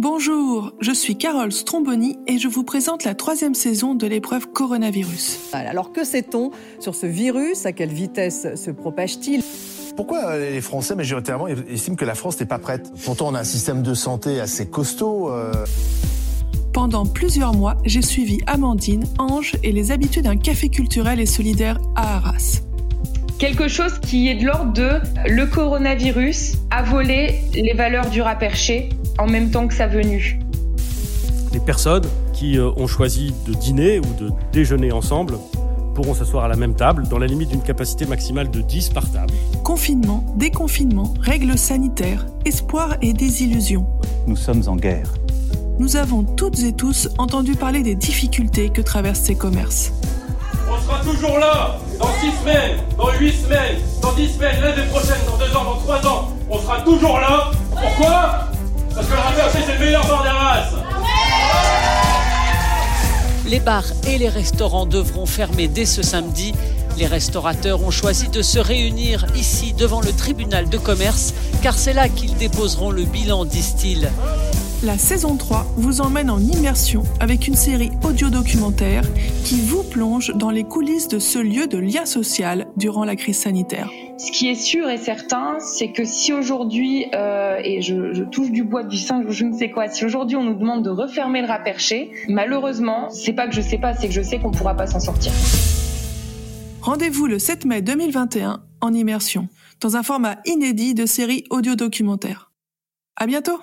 Bonjour, je suis Carole Stromboni et je vous présente la troisième saison de l'épreuve coronavirus. Alors que sait-on sur ce virus? À quelle vitesse se propage-t-il? Pourquoi les Français majoritairement estiment que la France n'est pas prête? Pourtant, on a un système de santé assez costaud. Euh. Pendant plusieurs mois, j'ai suivi Amandine, Ange et les habitués d'un café culturel et solidaire à Arras. Quelque chose qui est de l'ordre de le coronavirus a volé les valeurs du rat perché en même temps que sa venue. Les personnes qui euh, ont choisi de dîner ou de déjeuner ensemble pourront s'asseoir à la même table dans la limite d'une capacité maximale de 10 par table. Confinement, déconfinement, règles sanitaires, espoir et désillusion. Nous sommes en guerre. Nous avons toutes et tous entendu parler des difficultés que traversent ces commerces. On sera toujours là dans 6 semaines, dans 8 semaines, dans 10 semaines, l'année prochaine, dans 2 ans, dans 3 ans. On sera toujours là. Les bars et les restaurants devront fermer dès ce samedi. Les restaurateurs ont choisi de se réunir ici devant le tribunal de commerce car c'est là qu'ils déposeront le bilan, disent-ils. La saison 3 vous emmène en immersion avec une série audio-documentaire qui vous plonge dans les coulisses de ce lieu de lien social durant la crise sanitaire. Ce qui est sûr et certain, c'est que si aujourd'hui, euh, et je, touche du bois du singe ou je ne sais quoi, si aujourd'hui on nous demande de refermer le rat perché, malheureusement, c'est pas que je sais pas, c'est que je sais qu'on pourra pas s'en sortir. Rendez-vous le 7 mai 2021 en immersion, dans un format inédit de série audio-documentaire. À bientôt!